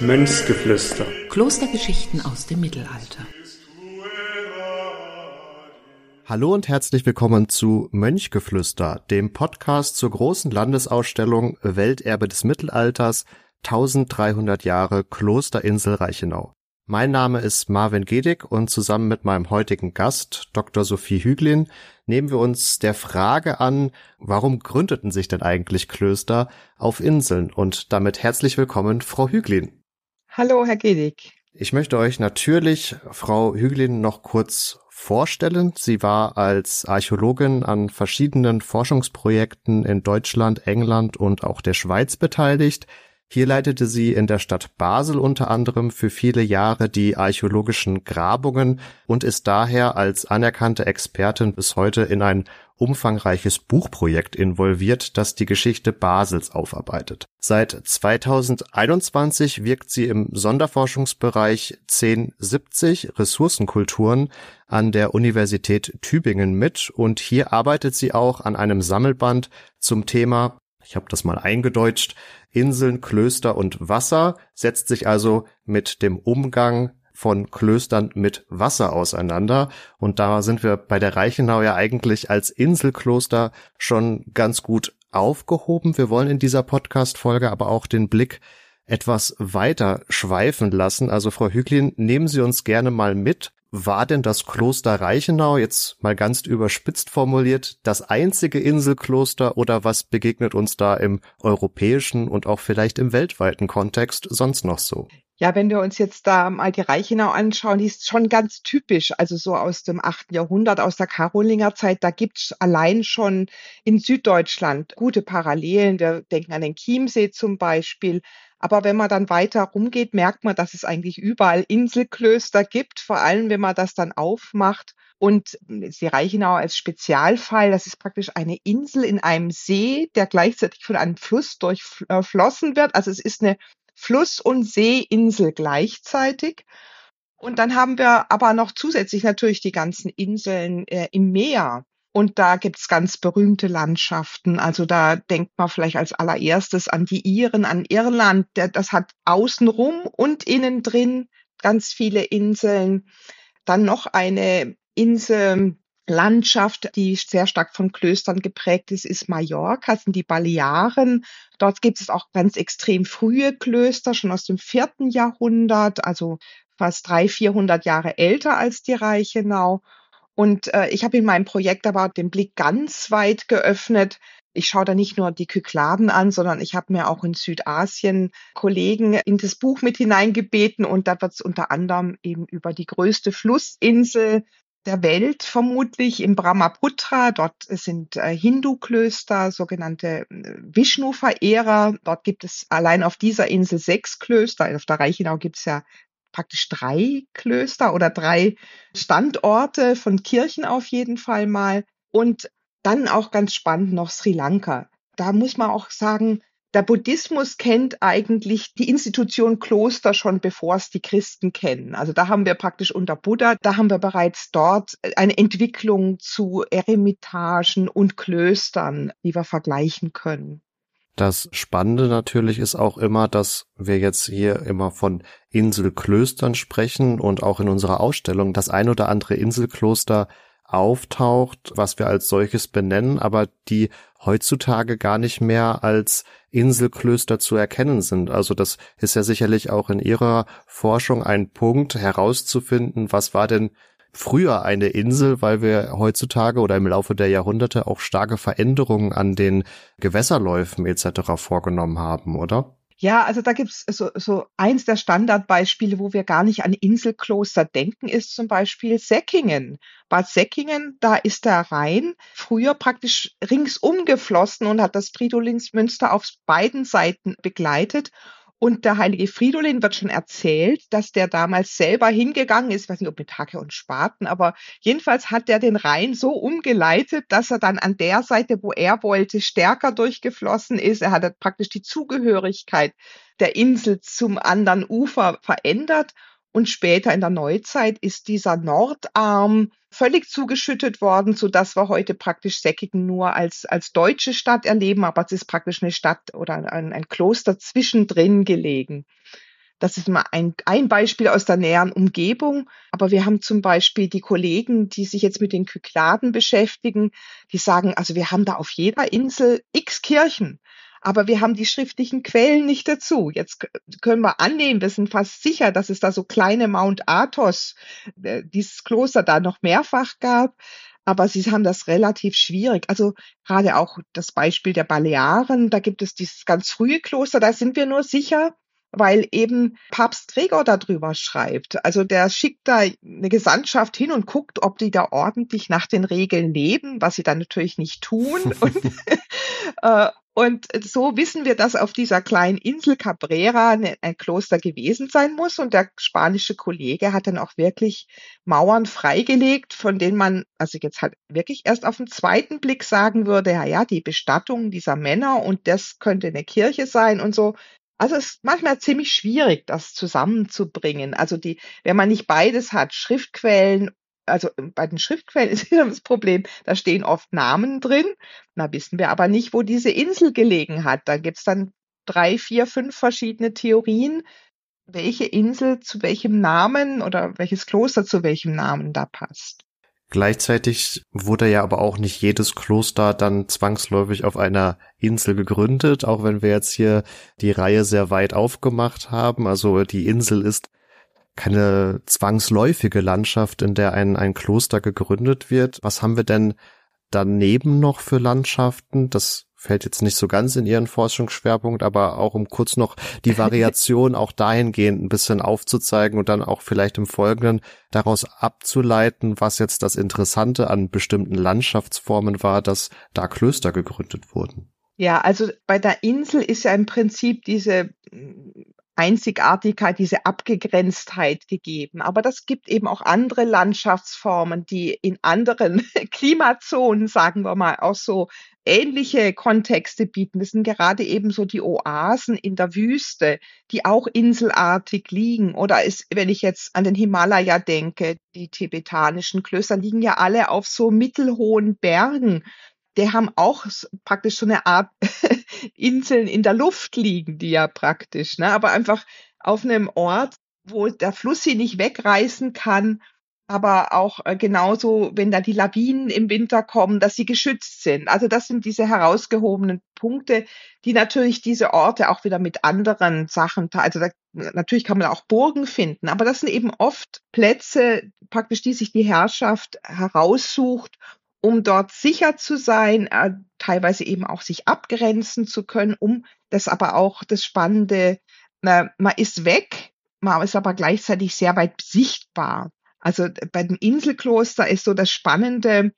Mönchsgeflüster. Klostergeschichten aus dem Mittelalter. Hallo und herzlich willkommen zu Mönchgeflüster, dem Podcast zur großen Landesausstellung Welterbe des Mittelalters 1300 Jahre Klosterinsel Reichenau. Mein Name ist Marvin Gedig und zusammen mit meinem heutigen Gast, Dr. Sophie Hüglin, nehmen wir uns der Frage an, warum gründeten sich denn eigentlich Klöster auf Inseln? Und damit herzlich willkommen, Frau Hüglin. Hallo, Herr Gedig. Ich möchte euch natürlich Frau Hüglin noch kurz vorstellen. Sie war als Archäologin an verschiedenen Forschungsprojekten in Deutschland, England und auch der Schweiz beteiligt. Hier leitete sie in der Stadt Basel unter anderem für viele Jahre die archäologischen Grabungen und ist daher als anerkannte Expertin bis heute in ein umfangreiches Buchprojekt involviert, das die Geschichte Basels aufarbeitet. Seit 2021 wirkt sie im Sonderforschungsbereich 1070 Ressourcenkulturen an der Universität Tübingen mit und hier arbeitet sie auch an einem Sammelband zum Thema ich habe das mal eingedeutscht, Inseln, Klöster und Wasser, setzt sich also mit dem Umgang von Klöstern mit Wasser auseinander. Und da sind wir bei der Reichenau ja eigentlich als Inselkloster schon ganz gut aufgehoben. Wir wollen in dieser Podcast-Folge aber auch den Blick etwas weiter schweifen lassen. Also Frau Hüglin, nehmen Sie uns gerne mal mit. War denn das Kloster Reichenau, jetzt mal ganz überspitzt formuliert, das einzige Inselkloster oder was begegnet uns da im europäischen und auch vielleicht im weltweiten Kontext sonst noch so? Ja, wenn wir uns jetzt da mal die Reichenau anschauen, die ist schon ganz typisch, also so aus dem achten Jahrhundert, aus der Karolingerzeit, da gibt's allein schon in Süddeutschland gute Parallelen. Wir denken an den Chiemsee zum Beispiel. Aber wenn man dann weiter rumgeht, merkt man, dass es eigentlich überall Inselklöster gibt, vor allem wenn man das dann aufmacht. Und die Reichenau als Spezialfall, das ist praktisch eine Insel in einem See, der gleichzeitig von einem Fluss durchflossen wird. Also es ist eine Fluss- und Seeinsel gleichzeitig. Und dann haben wir aber noch zusätzlich natürlich die ganzen Inseln äh, im Meer. Und da gibt's ganz berühmte Landschaften. Also da denkt man vielleicht als allererstes an die Iren, an Irland. Das hat außenrum und innen drin ganz viele Inseln. Dann noch eine Insel, Landschaft, die sehr stark von Klöstern geprägt ist, ist Mallorca, sind die Balearen. Dort gibt es auch ganz extrem frühe Klöster, schon aus dem vierten Jahrhundert, also fast drei, vierhundert Jahre älter als die Reichenau. Und äh, ich habe in meinem Projekt aber den Blick ganz weit geöffnet. Ich schaue da nicht nur die Kykladen an, sondern ich habe mir auch in Südasien Kollegen in das Buch mit hineingebeten und da wird es unter anderem eben über die größte Flussinsel der Welt vermutlich im Brahmaputra. Dort sind äh, Hindu-Klöster, sogenannte äh, Vishnu-Verehrer. Dort gibt es allein auf dieser Insel sechs Klöster. Auf der Reichenau gibt es ja praktisch drei Klöster oder drei Standorte von Kirchen auf jeden Fall mal. Und dann auch ganz spannend noch Sri Lanka. Da muss man auch sagen, der Buddhismus kennt eigentlich die Institution Kloster schon, bevor es die Christen kennen. Also da haben wir praktisch unter Buddha, da haben wir bereits dort eine Entwicklung zu Eremitagen und Klöstern, die wir vergleichen können. Das Spannende natürlich ist auch immer, dass wir jetzt hier immer von Inselklöstern sprechen und auch in unserer Ausstellung das ein oder andere Inselkloster auftaucht, was wir als solches benennen, aber die heutzutage gar nicht mehr als Inselklöster zu erkennen sind. Also das ist ja sicherlich auch in Ihrer Forschung ein Punkt herauszufinden, was war denn früher eine Insel, weil wir heutzutage oder im Laufe der Jahrhunderte auch starke Veränderungen an den Gewässerläufen etc. vorgenommen haben, oder? Ja, also da gibt's so, so eins der Standardbeispiele, wo wir gar nicht an Inselkloster denken, ist zum Beispiel Säckingen. Bad Säckingen, da ist der Rhein früher praktisch ringsum geflossen und hat das Fridolinsmünster auf beiden Seiten begleitet. Und der heilige Fridolin wird schon erzählt, dass der damals selber hingegangen ist, weiß nicht, ob mit Hacke und Spaten, aber jedenfalls hat er den Rhein so umgeleitet, dass er dann an der Seite, wo er wollte, stärker durchgeflossen ist. Er hat praktisch die Zugehörigkeit der Insel zum anderen Ufer verändert. Und später in der Neuzeit ist dieser Nordarm völlig zugeschüttet worden, so dass wir heute praktisch Säckigen nur als, als deutsche Stadt erleben, aber es ist praktisch eine Stadt oder ein, ein Kloster zwischendrin gelegen. Das ist mal ein, ein Beispiel aus der näheren Umgebung. Aber wir haben zum Beispiel die Kollegen, die sich jetzt mit den Kykladen beschäftigen, die sagen, also wir haben da auf jeder Insel x Kirchen. Aber wir haben die schriftlichen Quellen nicht dazu. Jetzt können wir annehmen, wir sind fast sicher, dass es da so kleine Mount Athos, äh, dieses Kloster da noch mehrfach gab. Aber sie haben das relativ schwierig. Also gerade auch das Beispiel der Balearen, da gibt es dieses ganz frühe Kloster, da sind wir nur sicher, weil eben Papst Gregor darüber schreibt. Also der schickt da eine Gesandtschaft hin und guckt, ob die da ordentlich nach den Regeln leben, was sie dann natürlich nicht tun. und, und so wissen wir, dass auf dieser kleinen Insel Cabrera ein Kloster gewesen sein muss. Und der spanische Kollege hat dann auch wirklich Mauern freigelegt, von denen man, also jetzt halt wirklich erst auf den zweiten Blick sagen würde, ja, ja, die Bestattung dieser Männer und das könnte eine Kirche sein und so. Also es ist manchmal ziemlich schwierig, das zusammenzubringen. Also die, wenn man nicht beides hat, Schriftquellen, also ähm, bei den Schriftquellen ist immer das Problem, da stehen oft Namen drin. Da wissen wir aber nicht, wo diese Insel gelegen hat. Da gibt's dann drei, vier, fünf verschiedene Theorien, welche Insel zu welchem Namen oder welches Kloster zu welchem Namen da passt. Gleichzeitig wurde ja aber auch nicht jedes Kloster dann zwangsläufig auf einer Insel gegründet, auch wenn wir jetzt hier die Reihe sehr weit aufgemacht haben. Also die Insel ist keine zwangsläufige Landschaft, in der ein, ein Kloster gegründet wird. Was haben wir denn daneben noch für Landschaften? Das fällt jetzt nicht so ganz in Ihren Forschungsschwerpunkt, aber auch um kurz noch die Variation auch dahingehend ein bisschen aufzuzeigen und dann auch vielleicht im Folgenden daraus abzuleiten, was jetzt das Interessante an bestimmten Landschaftsformen war, dass da Klöster gegründet wurden. Ja, also bei der Insel ist ja im Prinzip diese Einzigartigkeit, diese Abgegrenztheit gegeben. Aber das gibt eben auch andere Landschaftsformen, die in anderen Klimazonen, sagen wir mal, auch so ähnliche Kontexte bieten. Das sind gerade eben so die Oasen in der Wüste, die auch inselartig liegen. Oder ist, wenn ich jetzt an den Himalaya denke, die tibetanischen Klöster liegen ja alle auf so mittelhohen Bergen die haben auch praktisch so eine Art Inseln in der Luft liegen, die ja praktisch, ne? aber einfach auf einem Ort, wo der Fluss sie nicht wegreißen kann, aber auch äh, genauso, wenn da die Lawinen im Winter kommen, dass sie geschützt sind. Also das sind diese herausgehobenen Punkte, die natürlich diese Orte auch wieder mit anderen Sachen, also da, natürlich kann man auch Burgen finden, aber das sind eben oft Plätze, praktisch die sich die Herrschaft heraussucht um dort sicher zu sein, äh, teilweise eben auch sich abgrenzen zu können, um das aber auch das Spannende, man ist weg, man ist aber gleichzeitig sehr weit sichtbar. Also bei dem Inselkloster ist so das Spannende,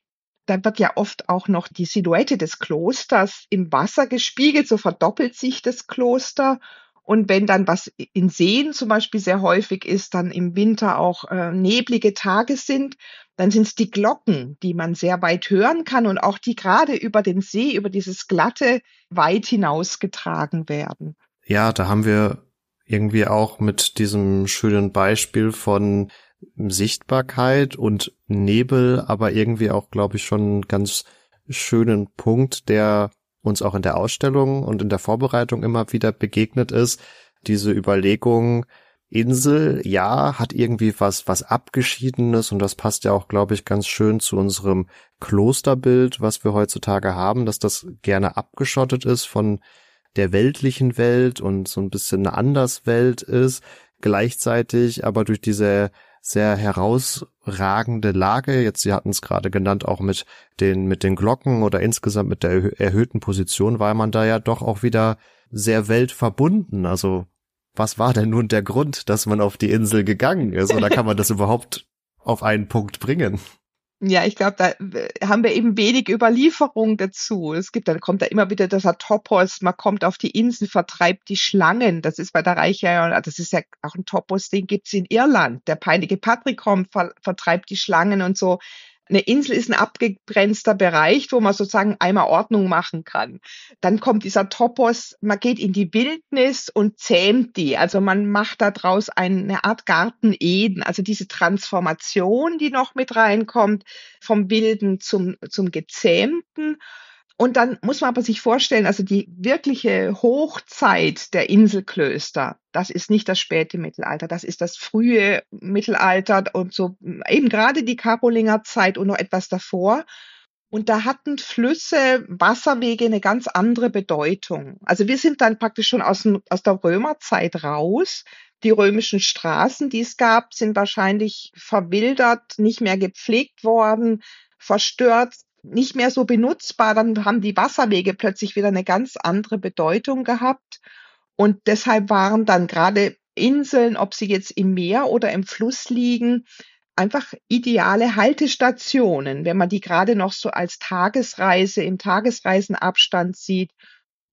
da wird ja oft auch noch die Silhouette des Klosters im Wasser gespiegelt, so verdoppelt sich das Kloster. Und wenn dann was in Seen zum Beispiel sehr häufig ist, dann im Winter auch äh, neblige Tage sind, dann sind es die Glocken, die man sehr weit hören kann und auch die gerade über den See, über dieses Glatte weit hinausgetragen werden. Ja, da haben wir irgendwie auch mit diesem schönen Beispiel von Sichtbarkeit und Nebel, aber irgendwie auch, glaube ich, schon einen ganz schönen Punkt, der uns auch in der Ausstellung und in der Vorbereitung immer wieder begegnet ist. Diese Überlegung, Insel, ja, hat irgendwie was, was Abgeschiedenes und das passt ja auch, glaube ich, ganz schön zu unserem Klosterbild, was wir heutzutage haben, dass das gerne abgeschottet ist von der weltlichen Welt und so ein bisschen eine Anderswelt ist, gleichzeitig aber durch diese sehr herausragende Lage, jetzt Sie hatten es gerade genannt, auch mit den, mit den Glocken oder insgesamt mit der erhöhten Position, war man da ja doch auch wieder sehr weltverbunden. Also was war denn nun der Grund, dass man auf die Insel gegangen ist? Oder kann man das überhaupt auf einen Punkt bringen? Ja, ich glaube, da haben wir eben wenig Überlieferung dazu. Es gibt, dann kommt da immer wieder dieser Topos, man kommt auf die Insel, vertreibt die Schlangen. Das ist bei der Reiche, das ist ja auch ein Topos, den gibt's in Irland. Der peinliche Patrick kommt, ver, vertreibt die Schlangen und so. Eine Insel ist ein abgegrenzter Bereich, wo man sozusagen einmal Ordnung machen kann. Dann kommt dieser Topos, man geht in die Wildnis und zähmt die. Also man macht daraus eine Art Garten Eden. Also diese Transformation, die noch mit reinkommt, vom Wilden zum, zum Gezähmten. Und dann muss man aber sich vorstellen, also die wirkliche Hochzeit der Inselklöster, das ist nicht das späte Mittelalter, das ist das frühe Mittelalter und so eben gerade die Karolinger und noch etwas davor. Und da hatten Flüsse, Wasserwege eine ganz andere Bedeutung. Also wir sind dann praktisch schon aus, aus der Römerzeit raus. Die römischen Straßen, die es gab, sind wahrscheinlich verwildert, nicht mehr gepflegt worden, verstört, nicht mehr so benutzbar, dann haben die Wasserwege plötzlich wieder eine ganz andere Bedeutung gehabt. Und deshalb waren dann gerade Inseln, ob sie jetzt im Meer oder im Fluss liegen, einfach ideale Haltestationen, wenn man die gerade noch so als Tagesreise im Tagesreisenabstand sieht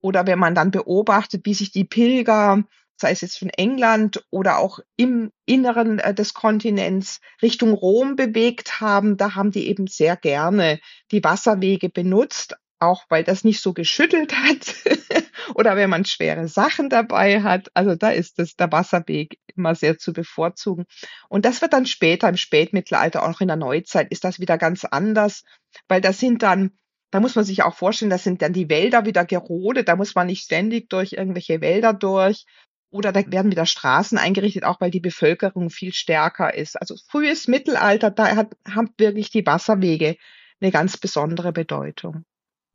oder wenn man dann beobachtet, wie sich die Pilger sei es jetzt von England oder auch im Inneren äh, des Kontinents Richtung Rom bewegt haben, da haben die eben sehr gerne die Wasserwege benutzt, auch weil das nicht so geschüttelt hat oder wenn man schwere Sachen dabei hat. Also da ist das, der Wasserweg immer sehr zu bevorzugen. Und das wird dann später im Spätmittelalter, auch in der Neuzeit, ist das wieder ganz anders, weil das sind dann da muss man sich auch vorstellen, das sind dann die Wälder wieder gerodet, da muss man nicht ständig durch irgendwelche Wälder durch, oder da werden wieder Straßen eingerichtet, auch weil die Bevölkerung viel stärker ist. Also frühes Mittelalter, da hat, haben wirklich die Wasserwege eine ganz besondere Bedeutung.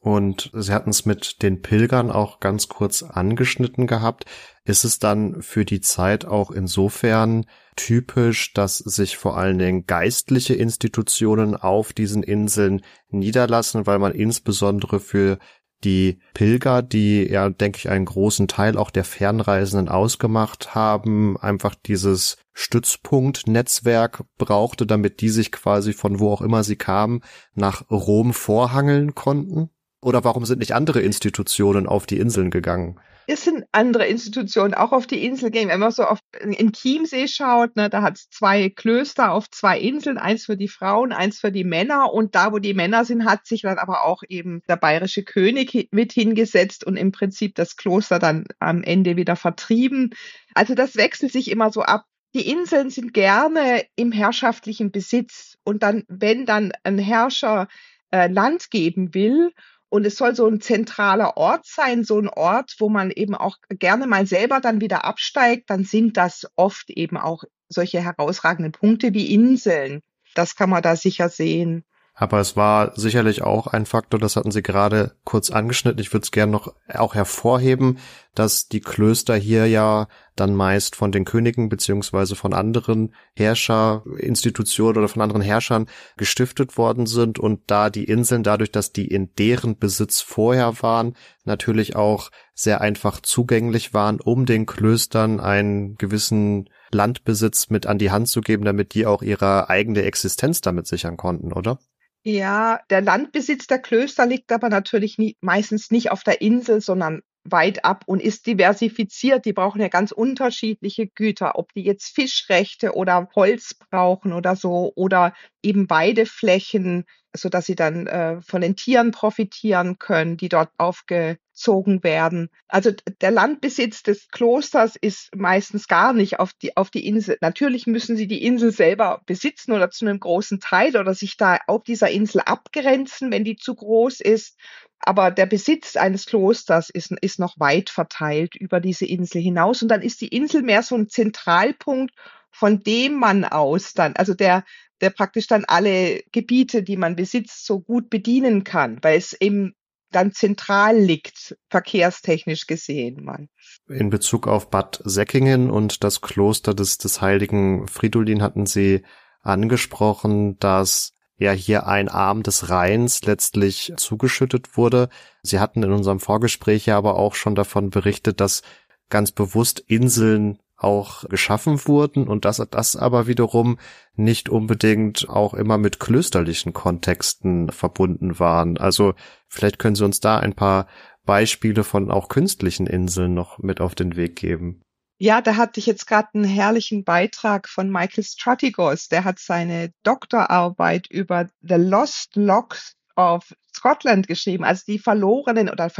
Und Sie hatten es mit den Pilgern auch ganz kurz angeschnitten gehabt. Ist es dann für die Zeit auch insofern typisch, dass sich vor allen Dingen geistliche Institutionen auf diesen Inseln niederlassen, weil man insbesondere für die Pilger, die ja, denke ich, einen großen Teil auch der Fernreisenden ausgemacht haben, einfach dieses Stützpunktnetzwerk brauchte, damit die sich quasi von wo auch immer sie kamen, nach Rom vorhangeln konnten? Oder warum sind nicht andere Institutionen auf die Inseln gegangen? es sind andere Institutionen auch auf die Insel gehen. Wenn man so auf, in Chiemsee schaut, ne, da hat es zwei Klöster auf zwei Inseln, eins für die Frauen, eins für die Männer. Und da, wo die Männer sind, hat sich dann aber auch eben der bayerische König mit hingesetzt und im Prinzip das Kloster dann am Ende wieder vertrieben. Also das wechselt sich immer so ab. Die Inseln sind gerne im herrschaftlichen Besitz. Und dann, wenn dann ein Herrscher äh, Land geben will und es soll so ein zentraler Ort sein, so ein Ort, wo man eben auch gerne mal selber dann wieder absteigt, dann sind das oft eben auch solche herausragenden Punkte wie Inseln. Das kann man da sicher sehen. Aber es war sicherlich auch ein Faktor, das hatten Sie gerade kurz angeschnitten. Ich würde es gerne noch auch hervorheben, dass die Klöster hier ja dann meist von den Königen beziehungsweise von anderen Herrscherinstitutionen oder von anderen Herrschern gestiftet worden sind und da die Inseln dadurch, dass die in deren Besitz vorher waren, natürlich auch sehr einfach zugänglich waren, um den Klöstern einen gewissen Landbesitz mit an die Hand zu geben, damit die auch ihre eigene Existenz damit sichern konnten, oder? Ja, der Landbesitz der Klöster liegt aber natürlich nie, meistens nicht auf der Insel, sondern weit ab und ist diversifiziert. Die brauchen ja ganz unterschiedliche Güter, ob die jetzt Fischrechte oder Holz brauchen oder so oder eben Weideflächen, so dass sie dann äh, von den Tieren profitieren können, die dort aufgezogen werden. Also der Landbesitz des Klosters ist meistens gar nicht auf die auf die Insel. Natürlich müssen sie die Insel selber besitzen oder zu einem großen Teil oder sich da auf dieser Insel abgrenzen, wenn die zu groß ist. Aber der Besitz eines Klosters ist, ist noch weit verteilt über diese Insel hinaus. Und dann ist die Insel mehr so ein Zentralpunkt, von dem man aus dann, also der, der praktisch dann alle Gebiete, die man besitzt, so gut bedienen kann, weil es eben dann zentral liegt, verkehrstechnisch gesehen mal. In Bezug auf Bad Säckingen und das Kloster des, des heiligen Fridolin hatten Sie angesprochen, dass ja hier ein Arm des Rheins letztlich zugeschüttet wurde. Sie hatten in unserem Vorgespräch ja aber auch schon davon berichtet, dass ganz bewusst Inseln auch geschaffen wurden und dass das aber wiederum nicht unbedingt auch immer mit klösterlichen Kontexten verbunden waren. Also vielleicht können Sie uns da ein paar Beispiele von auch künstlichen Inseln noch mit auf den Weg geben. Ja, da hatte ich jetzt gerade einen herrlichen Beitrag von Michael Stratigos. Der hat seine Doktorarbeit über The Lost Logs of Scotland geschrieben, also die verlorenen oder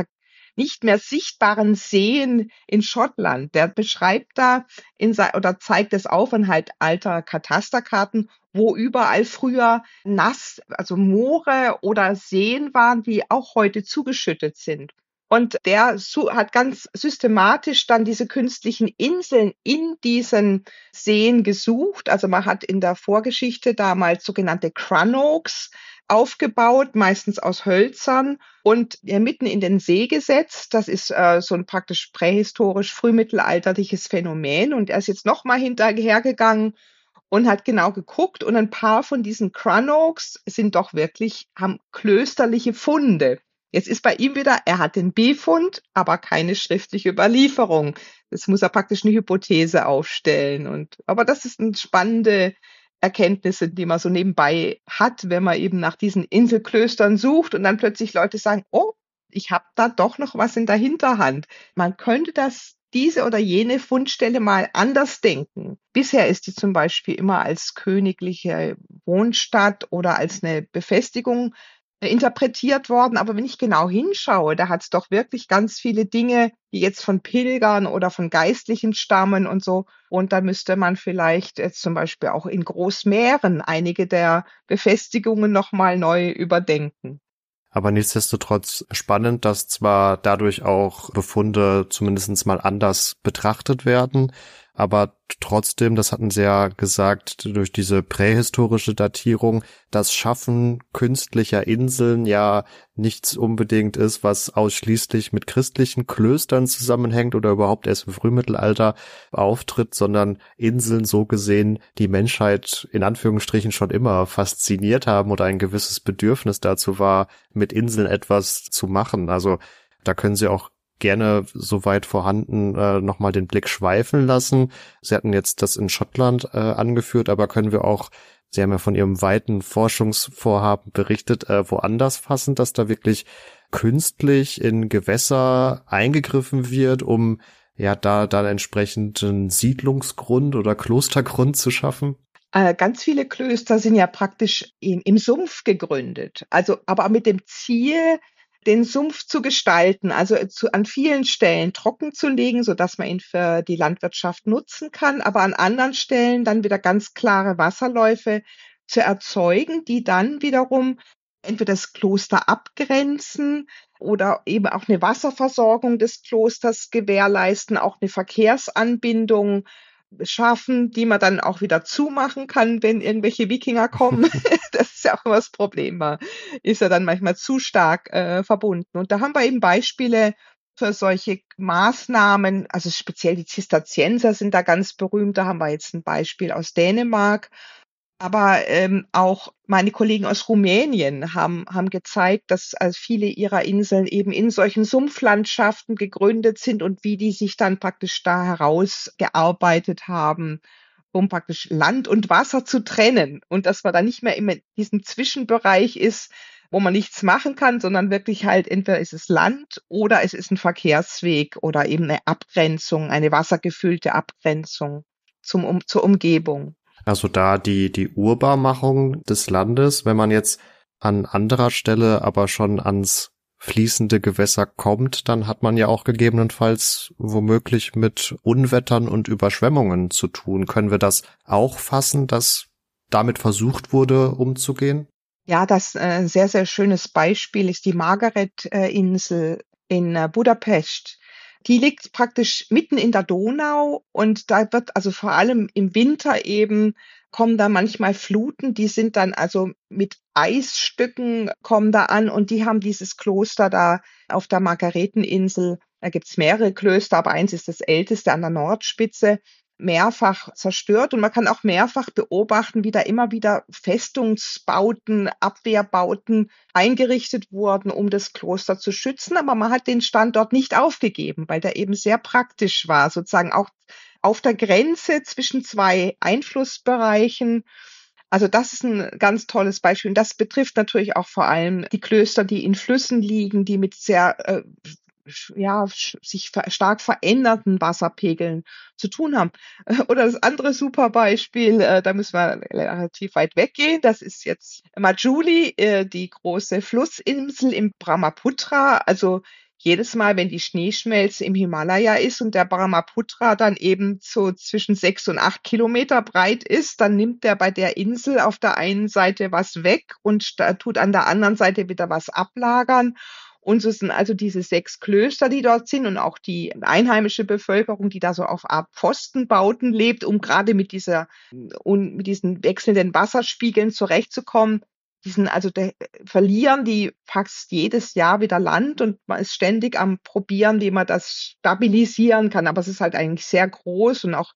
nicht mehr sichtbaren Seen in Schottland. Der beschreibt da in oder zeigt es auf anhand alter Katasterkarten, wo überall früher nass, also Moore oder Seen waren, die auch heute zugeschüttet sind. Und der hat ganz systematisch dann diese künstlichen Inseln in diesen Seen gesucht. Also man hat in der Vorgeschichte damals sogenannte Crannogs aufgebaut, meistens aus Hölzern und ja, mitten in den See gesetzt. Das ist äh, so ein praktisch prähistorisch frühmittelalterliches Phänomen. Und er ist jetzt nochmal hinterhergegangen und hat genau geguckt und ein paar von diesen Crannogs sind doch wirklich, haben klösterliche Funde. Jetzt ist bei ihm wieder, er hat den Befund, aber keine schriftliche Überlieferung. Das muss er praktisch eine Hypothese aufstellen. Und, aber das ist eine spannende Erkenntnisse, die man so nebenbei hat, wenn man eben nach diesen Inselklöstern sucht und dann plötzlich Leute sagen, oh, ich habe da doch noch was in der Hinterhand. Man könnte das diese oder jene Fundstelle mal anders denken. Bisher ist die zum Beispiel immer als königliche Wohnstadt oder als eine Befestigung interpretiert worden. Aber wenn ich genau hinschaue, da hat es doch wirklich ganz viele Dinge, die jetzt von Pilgern oder von Geistlichen stammen und so. Und da müsste man vielleicht jetzt zum Beispiel auch in Großmeeren einige der Befestigungen nochmal neu überdenken. Aber nichtsdestotrotz spannend, dass zwar dadurch auch Befunde zumindest mal anders betrachtet werden, aber trotzdem, das hatten sie ja gesagt, durch diese prähistorische Datierung, das Schaffen künstlicher Inseln ja nichts unbedingt ist, was ausschließlich mit christlichen Klöstern zusammenhängt oder überhaupt erst im Frühmittelalter auftritt, sondern Inseln so gesehen die Menschheit in Anführungsstrichen schon immer fasziniert haben oder ein gewisses Bedürfnis dazu war, mit Inseln etwas zu machen. Also da können sie auch gerne soweit vorhanden äh, nochmal den Blick schweifen lassen. Sie hatten jetzt das in Schottland äh, angeführt, aber können wir auch, Sie haben ja von Ihrem weiten Forschungsvorhaben berichtet, äh, woanders fassen, dass da wirklich künstlich in Gewässer eingegriffen wird, um ja da dann entsprechend einen Siedlungsgrund oder Klostergrund zu schaffen? Äh, ganz viele Klöster sind ja praktisch im, im Sumpf gegründet. Also, aber mit dem Ziel, den Sumpf zu gestalten, also zu, an vielen Stellen trocken zu legen, so dass man ihn für die Landwirtschaft nutzen kann, aber an anderen Stellen dann wieder ganz klare Wasserläufe zu erzeugen, die dann wiederum entweder das Kloster abgrenzen oder eben auch eine Wasserversorgung des Klosters gewährleisten, auch eine Verkehrsanbindung schaffen, die man dann auch wieder zumachen kann, wenn irgendwelche Wikinger kommen. das ist ja auch immer das Problem. Man ist ja dann manchmal zu stark äh, verbunden. Und da haben wir eben Beispiele für solche Maßnahmen, also speziell die Zisterzienser sind da ganz berühmt. Da haben wir jetzt ein Beispiel aus Dänemark, aber ähm, auch meine Kollegen aus Rumänien haben, haben gezeigt, dass also viele ihrer Inseln eben in solchen Sumpflandschaften gegründet sind und wie die sich dann praktisch da herausgearbeitet haben, um praktisch Land und Wasser zu trennen und dass man da nicht mehr in diesem Zwischenbereich ist, wo man nichts machen kann, sondern wirklich halt entweder ist es Land oder es ist ein Verkehrsweg oder eben eine Abgrenzung, eine wassergefüllte Abgrenzung zum, um, zur Umgebung. Also da die, die Urbarmachung des Landes, wenn man jetzt an anderer Stelle aber schon ans fließende Gewässer kommt, dann hat man ja auch gegebenenfalls womöglich mit Unwettern und Überschwemmungen zu tun. Können wir das auch fassen, dass damit versucht wurde, umzugehen? Ja, das äh, sehr, sehr schönes Beispiel ist die Margaret-Insel in äh, Budapest. Die liegt praktisch mitten in der Donau und da wird also vor allem im Winter eben kommen da manchmal Fluten, die sind dann also mit Eisstücken kommen da an und die haben dieses Kloster da auf der Margareteninsel. Da gibt's mehrere Klöster, aber eins ist das älteste an der Nordspitze mehrfach zerstört und man kann auch mehrfach beobachten, wie da immer wieder Festungsbauten, Abwehrbauten eingerichtet wurden, um das Kloster zu schützen. Aber man hat den Standort nicht aufgegeben, weil der eben sehr praktisch war, sozusagen auch auf der Grenze zwischen zwei Einflussbereichen. Also das ist ein ganz tolles Beispiel. Und das betrifft natürlich auch vor allem die Klöster, die in Flüssen liegen, die mit sehr äh, ja, sich stark verändernden Wasserpegeln zu tun haben. Oder das andere super Beispiel, äh, da müssen wir relativ weit weggehen. Das ist jetzt Majuli, äh, die große Flussinsel im Brahmaputra. Also jedes Mal, wenn die Schneeschmelze im Himalaya ist und der Brahmaputra dann eben so zwischen sechs und acht Kilometer breit ist, dann nimmt der bei der Insel auf der einen Seite was weg und tut an der anderen Seite wieder was ablagern. Und so sind also diese sechs Klöster, die dort sind und auch die einheimische Bevölkerung, die da so auf Art Pfostenbauten lebt, um gerade mit dieser und mit diesen wechselnden Wasserspiegeln zurechtzukommen. Die sind also de, verlieren die fast jedes Jahr wieder Land und man ist ständig am probieren, wie man das stabilisieren kann. Aber es ist halt eigentlich sehr groß und auch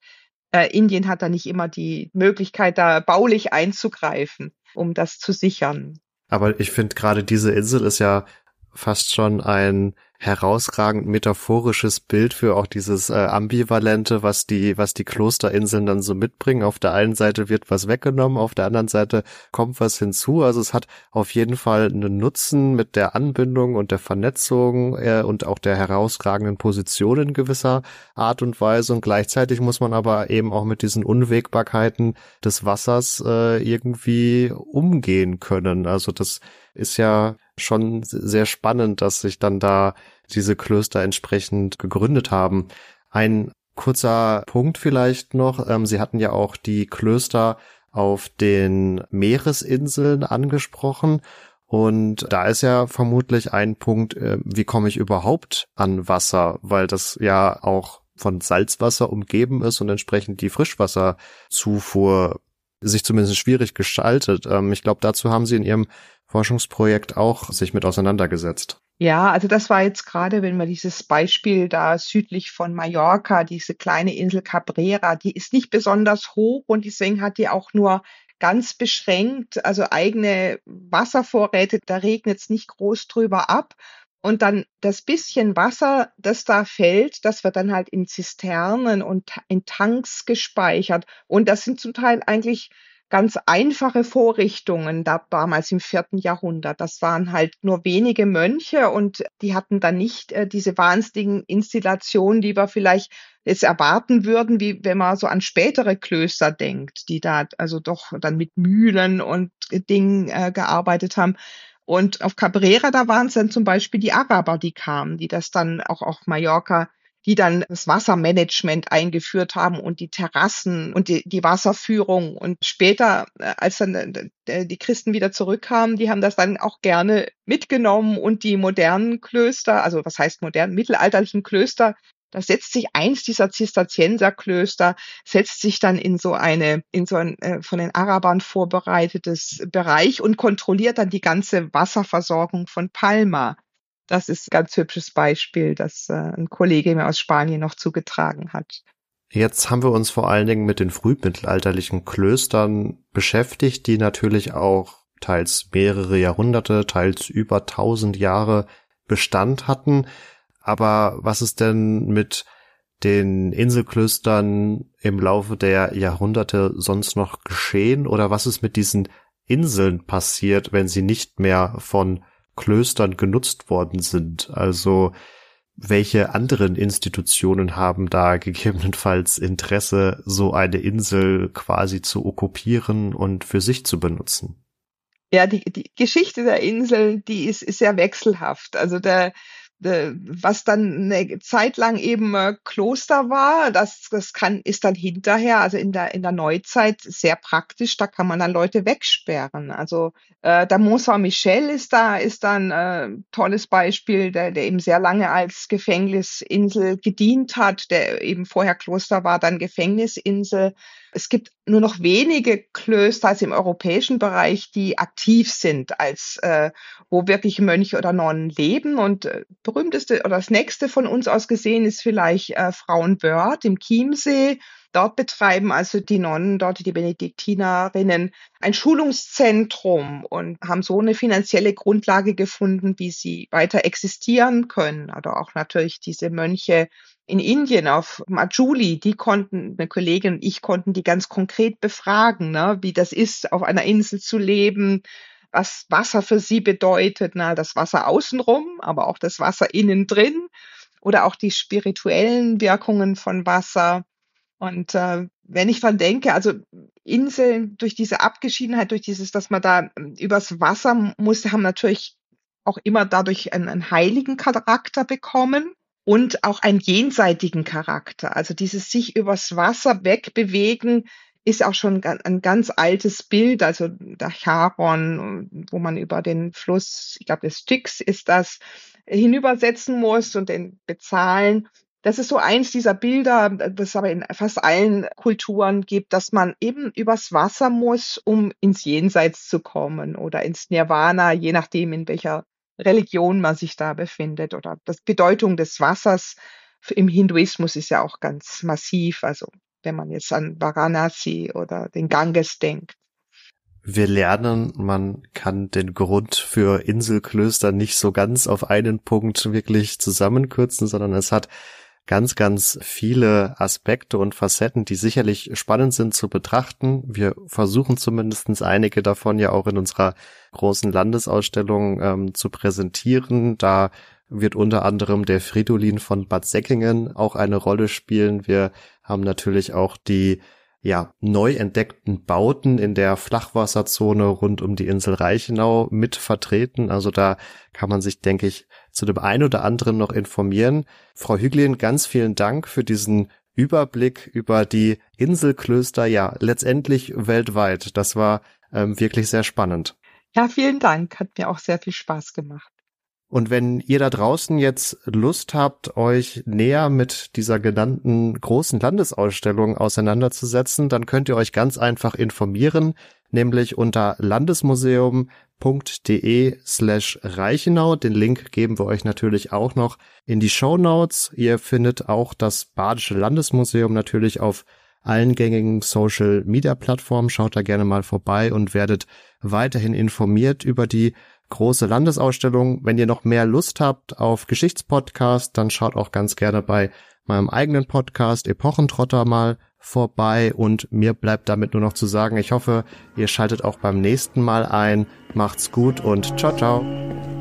äh, Indien hat da nicht immer die Möglichkeit, da baulich einzugreifen, um das zu sichern. Aber ich finde gerade diese Insel ist ja fast schon ein herausragend metaphorisches Bild für auch dieses äh, ambivalente, was die was die Klosterinseln dann so mitbringen. Auf der einen Seite wird was weggenommen, auf der anderen Seite kommt was hinzu. Also es hat auf jeden Fall einen Nutzen mit der Anbindung und der Vernetzung äh, und auch der herausragenden Position in gewisser Art und Weise. Und gleichzeitig muss man aber eben auch mit diesen Unwägbarkeiten des Wassers äh, irgendwie umgehen können. Also das ist ja schon sehr spannend, dass sich dann da diese Klöster entsprechend gegründet haben. Ein kurzer Punkt vielleicht noch. Ähm, Sie hatten ja auch die Klöster auf den Meeresinseln angesprochen. Und da ist ja vermutlich ein Punkt, äh, wie komme ich überhaupt an Wasser, weil das ja auch von Salzwasser umgeben ist und entsprechend die Frischwasserzufuhr sich zumindest schwierig gestaltet. Ähm, ich glaube, dazu haben Sie in Ihrem Forschungsprojekt auch sich mit auseinandergesetzt. Ja, also das war jetzt gerade, wenn wir dieses Beispiel da südlich von Mallorca, diese kleine Insel Cabrera, die ist nicht besonders hoch und deswegen hat die auch nur ganz beschränkt, also eigene Wasservorräte, da regnet es nicht groß drüber ab. Und dann das bisschen Wasser, das da fällt, das wird dann halt in Zisternen und in Tanks gespeichert. Und das sind zum Teil eigentlich ganz einfache Vorrichtungen da damals im vierten Jahrhundert. Das waren halt nur wenige Mönche und die hatten dann nicht äh, diese wahnsinnigen Installationen, die wir vielleicht jetzt erwarten würden, wie wenn man so an spätere Klöster denkt, die da also doch dann mit Mühlen und Dingen äh, gearbeitet haben. Und auf Cabrera, da waren es dann zum Beispiel die Araber, die kamen, die das dann auch auf Mallorca die dann das Wassermanagement eingeführt haben und die Terrassen und die, die Wasserführung. Und später, äh, als dann äh, die Christen wieder zurückkamen, die haben das dann auch gerne mitgenommen und die modernen Klöster, also was heißt modern, mittelalterlichen Klöster, da setzt sich eins dieser Zisterzienserklöster, setzt sich dann in so eine, in so ein äh, von den Arabern vorbereitetes Bereich und kontrolliert dann die ganze Wasserversorgung von Palma. Das ist ein ganz hübsches Beispiel, das äh, ein Kollege mir aus Spanien noch zugetragen hat. Jetzt haben wir uns vor allen Dingen mit den frühmittelalterlichen Klöstern beschäftigt, die natürlich auch teils mehrere Jahrhunderte, teils über tausend Jahre Bestand hatten. Aber was ist denn mit den Inselklöstern im Laufe der Jahrhunderte sonst noch geschehen? Oder was ist mit diesen Inseln passiert, wenn sie nicht mehr von Klöstern genutzt worden sind. Also welche anderen Institutionen haben da gegebenenfalls Interesse, so eine Insel quasi zu okkupieren und für sich zu benutzen? Ja, die, die Geschichte der Insel, die ist, ist sehr wechselhaft. Also der, was dann eine Zeit lang eben äh, Kloster war, das, das kann, ist dann hinterher, also in der, in der Neuzeit sehr praktisch, da kann man dann Leute wegsperren. Also äh, der Mont Saint-Michel ist da, ist dann äh, tolles Beispiel, der, der eben sehr lange als Gefängnisinsel gedient hat, der eben vorher Kloster war, dann Gefängnisinsel. Es gibt nur noch wenige Klöster also im europäischen Bereich, die aktiv sind, als äh, wo wirklich Mönche oder Nonnen leben. Und äh, berühmteste oder das nächste von uns aus gesehen ist vielleicht äh, Frauenwörth im Chiemsee. Dort betreiben also die Nonnen, dort die Benediktinerinnen ein Schulungszentrum und haben so eine finanzielle Grundlage gefunden, wie sie weiter existieren können. Oder auch natürlich diese Mönche in Indien auf Majuli, die konnten, eine Kollegin und ich konnten die ganz konkret befragen, ne, wie das ist, auf einer Insel zu leben, was Wasser für sie bedeutet, na, das Wasser außenrum, aber auch das Wasser innen drin oder auch die spirituellen Wirkungen von Wasser. Und äh, wenn ich dran denke, also Inseln durch diese Abgeschiedenheit, durch dieses, dass man da ähm, übers Wasser musste, haben natürlich auch immer dadurch einen, einen heiligen Charakter bekommen und auch einen jenseitigen Charakter. Also dieses sich übers Wasser wegbewegen ist auch schon ein ganz altes Bild, also der Charon, wo man über den Fluss, ich glaube, des Styx ist das, hinübersetzen muss und den bezahlen. Das ist so eins dieser Bilder, das es aber in fast allen Kulturen gibt, dass man eben übers Wasser muss, um ins Jenseits zu kommen oder ins Nirvana, je nachdem, in welcher Religion man sich da befindet. Oder das Bedeutung des Wassers im Hinduismus ist ja auch ganz massiv. Also wenn man jetzt an Varanasi oder den Ganges denkt. Wir lernen, man kann den Grund für Inselklöster nicht so ganz auf einen Punkt wirklich zusammenkürzen, sondern es hat ganz, ganz viele Aspekte und Facetten, die sicherlich spannend sind zu betrachten. Wir versuchen zumindestens einige davon ja auch in unserer großen Landesausstellung ähm, zu präsentieren. Da wird unter anderem der Fridolin von Bad Säckingen auch eine Rolle spielen. Wir haben natürlich auch die ja, neu entdeckten Bauten in der Flachwasserzone rund um die Insel Reichenau mit vertreten. Also da kann man sich, denke ich, zu dem einen oder anderen noch informieren. Frau Hüglin, ganz vielen Dank für diesen Überblick über die Inselklöster, ja, letztendlich weltweit. Das war ähm, wirklich sehr spannend. Ja, vielen Dank. Hat mir auch sehr viel Spaß gemacht. Und wenn ihr da draußen jetzt Lust habt, euch näher mit dieser genannten großen Landesausstellung auseinanderzusetzen, dann könnt ihr euch ganz einfach informieren, nämlich unter landesmuseum.de slash Reichenau. Den Link geben wir euch natürlich auch noch in die Show Notes. Ihr findet auch das Badische Landesmuseum natürlich auf allen gängigen Social Media Plattformen. Schaut da gerne mal vorbei und werdet weiterhin informiert über die große Landesausstellung. Wenn ihr noch mehr Lust habt auf Geschichtspodcast, dann schaut auch ganz gerne bei meinem eigenen Podcast Epochentrotter mal vorbei und mir bleibt damit nur noch zu sagen, ich hoffe, ihr schaltet auch beim nächsten Mal ein. Macht's gut und ciao, ciao.